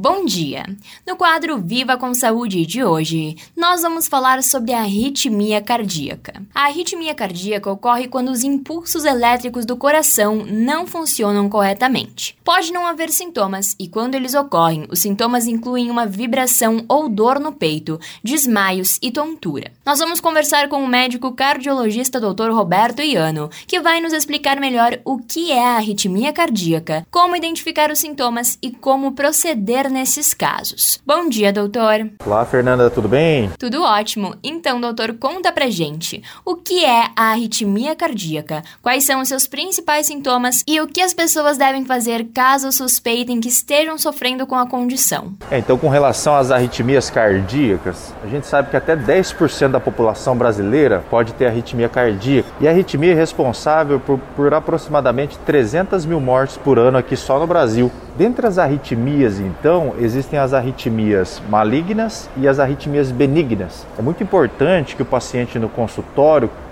Bom dia! No quadro Viva com Saúde de hoje, nós vamos falar sobre a arritmia cardíaca. A arritmia cardíaca ocorre quando os impulsos elétricos do coração não funcionam corretamente. Pode não haver sintomas, e quando eles ocorrem, os sintomas incluem uma vibração ou dor no peito, desmaios e tontura. Nós vamos conversar com o médico cardiologista Dr. Roberto Iano, que vai nos explicar melhor o que é a arritmia cardíaca, como identificar os sintomas e como proceder nesses casos. Bom dia, doutor. Olá, Fernanda, tudo bem? Tudo ótimo. Então, doutor, conta pra gente. O que é a arritmia cardíaca? Quais são os seus principais sintomas e o que as pessoas devem fazer caso suspeitem que estejam sofrendo com a condição? É, então, com relação às arritmias cardíacas, a gente sabe que até 10% da população brasileira pode ter arritmia cardíaca. E a arritmia é responsável por, por aproximadamente 300 mil mortes por ano aqui só no Brasil. Dentre as arritmias, então, existem as arritmias malignas e as arritmias benignas. É muito importante que o paciente no consultório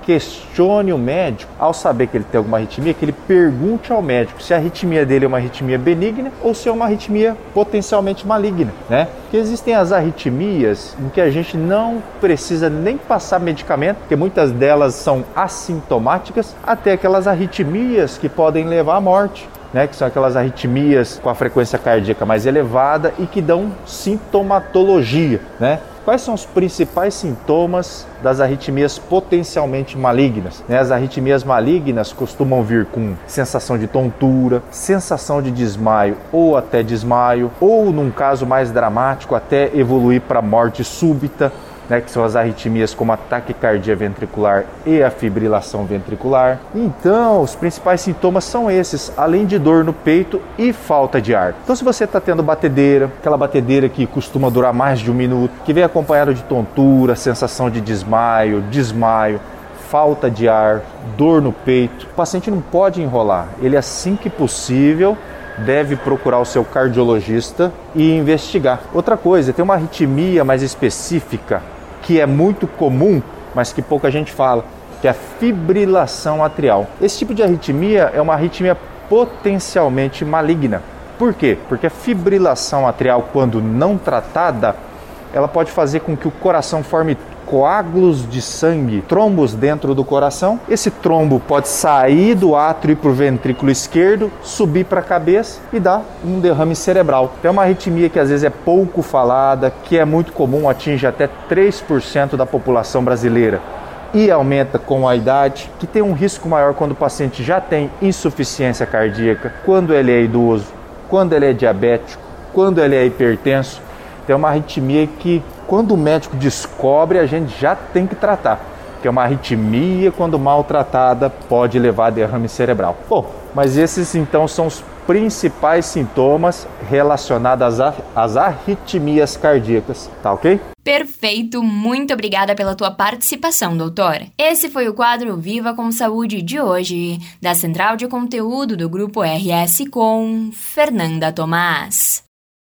questione o médico ao saber que ele tem alguma arritmia, que ele pergunte ao médico se a arritmia dele é uma arritmia benigna ou se é uma arritmia potencialmente maligna, né? Porque existem as arritmias em que a gente não precisa nem passar medicamento, porque muitas delas são assintomáticas, até aquelas arritmias que podem levar à morte né, que são aquelas arritmias com a frequência cardíaca mais elevada e que dão sintomatologia, né? Quais são os principais sintomas das arritmias potencialmente malignas? Né, as arritmias malignas costumam vir com sensação de tontura, sensação de desmaio ou até desmaio, ou num caso mais dramático, até evoluir para morte súbita, né, que são as arritmias como a taquicardia ventricular e a fibrilação ventricular. Então, os principais sintomas são esses, além de dor no peito e falta de ar. Então, se você está tendo batedeira, aquela batedeira que costuma durar mais de um minuto, que vem acompanhado de tontura, sensação de desmaio, desmaio, falta de ar, dor no peito, o paciente não pode enrolar. Ele, assim que possível, deve procurar o seu cardiologista e investigar. Outra coisa, tem uma arritmia mais específica que é muito comum, mas que pouca gente fala, que é a fibrilação atrial. Esse tipo de arritmia é uma arritmia potencialmente maligna. Por quê? Porque a fibrilação atrial, quando não tratada, ela pode fazer com que o coração forme coágulos de sangue, trombos dentro do coração. Esse trombo pode sair do átrio para o ventrículo esquerdo, subir para a cabeça e dar um derrame cerebral. Tem uma arritmia que às vezes é pouco falada, que é muito comum, atinge até 3% da população brasileira e aumenta com a idade, que tem um risco maior quando o paciente já tem insuficiência cardíaca, quando ele é idoso, quando ele é diabético, quando ele é hipertenso. Tem uma arritmia que quando o médico descobre, a gente já tem que tratar, que é uma arritmia, quando mal tratada, pode levar a derrame cerebral. Bom, mas esses então são os principais sintomas relacionados às arritmias cardíacas, tá ok? Perfeito, muito obrigada pela tua participação, doutor. Esse foi o quadro Viva com Saúde de hoje, da Central de Conteúdo do Grupo RS com Fernanda Tomás.